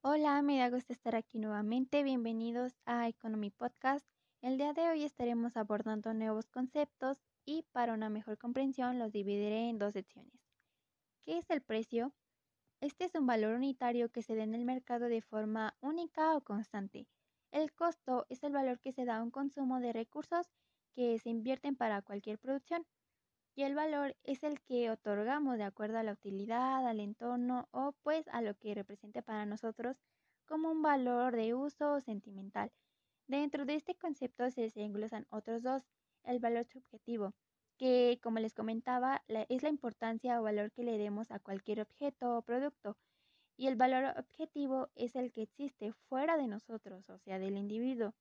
Hola, me da gusto estar aquí nuevamente. Bienvenidos a Economy Podcast. El día de hoy estaremos abordando nuevos conceptos y para una mejor comprensión los dividiré en dos secciones. ¿Qué es el precio? Este es un valor unitario que se da en el mercado de forma única o constante. El costo es el valor que se da a un consumo de recursos que se invierten para cualquier producción. Y el valor es el que otorgamos de acuerdo a la utilidad, al entorno o pues a lo que represente para nosotros como un valor de uso sentimental. Dentro de este concepto se desenglosan otros dos, el valor subjetivo, que, como les comentaba, es la importancia o valor que le demos a cualquier objeto o producto. Y el valor objetivo es el que existe fuera de nosotros, o sea, del individuo.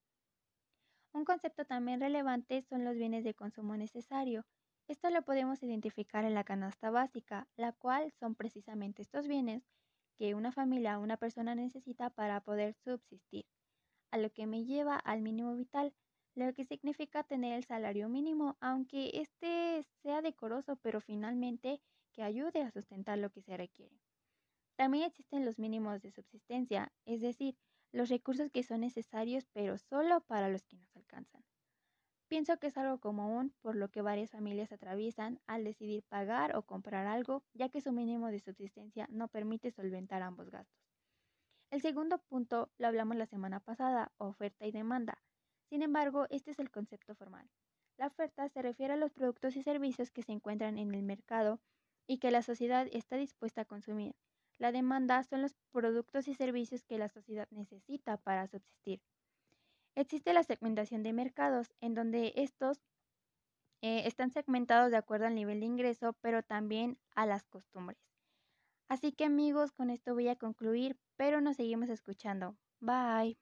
Un concepto también relevante son los bienes de consumo necesario. Esto lo podemos identificar en la canasta básica, la cual son precisamente estos bienes que una familia o una persona necesita para poder subsistir, a lo que me lleva al mínimo vital, lo que significa tener el salario mínimo, aunque este sea decoroso, pero finalmente que ayude a sustentar lo que se requiere. También existen los mínimos de subsistencia, es decir, los recursos que son necesarios, pero solo para los que nos alcanzan. Pienso que es algo común por lo que varias familias atraviesan al decidir pagar o comprar algo, ya que su mínimo de subsistencia no permite solventar ambos gastos. El segundo punto lo hablamos la semana pasada, oferta y demanda. Sin embargo, este es el concepto formal. La oferta se refiere a los productos y servicios que se encuentran en el mercado y que la sociedad está dispuesta a consumir. La demanda son los productos y servicios que la sociedad necesita para subsistir. Existe la segmentación de mercados, en donde estos eh, están segmentados de acuerdo al nivel de ingreso, pero también a las costumbres. Así que amigos, con esto voy a concluir, pero nos seguimos escuchando. Bye.